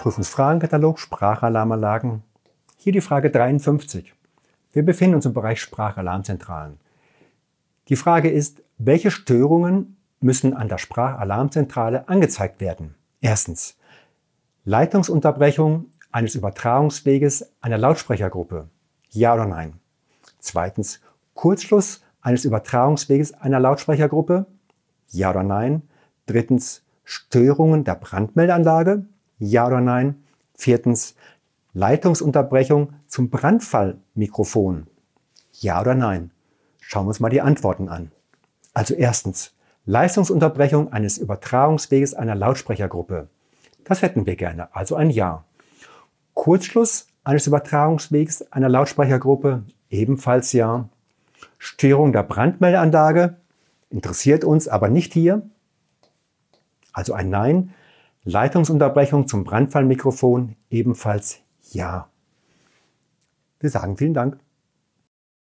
Prüfungsfragenkatalog Sprachalarmanlagen. Hier die Frage 53. Wir befinden uns im Bereich Sprachalarmzentralen. Die Frage ist, welche Störungen müssen an der Sprachalarmzentrale angezeigt werden? Erstens. Leitungsunterbrechung eines Übertragungsweges einer Lautsprechergruppe. Ja oder nein? Zweitens. Kurzschluss eines Übertragungsweges einer Lautsprechergruppe. Ja oder nein? Drittens. Störungen der Brandmeldeanlage. Ja oder nein? Viertens. Leitungsunterbrechung zum Brandfallmikrofon. Ja oder nein? Schauen wir uns mal die Antworten an. Also erstens. Leistungsunterbrechung eines Übertragungsweges einer Lautsprechergruppe. Das hätten wir gerne, also ein Ja. Kurzschluss eines Übertragungswegs einer Lautsprechergruppe, ebenfalls Ja. Störung der Brandmeldeanlage, interessiert uns aber nicht hier, also ein Nein. Leitungsunterbrechung zum Brandfallmikrofon, ebenfalls Ja. Wir sagen vielen Dank.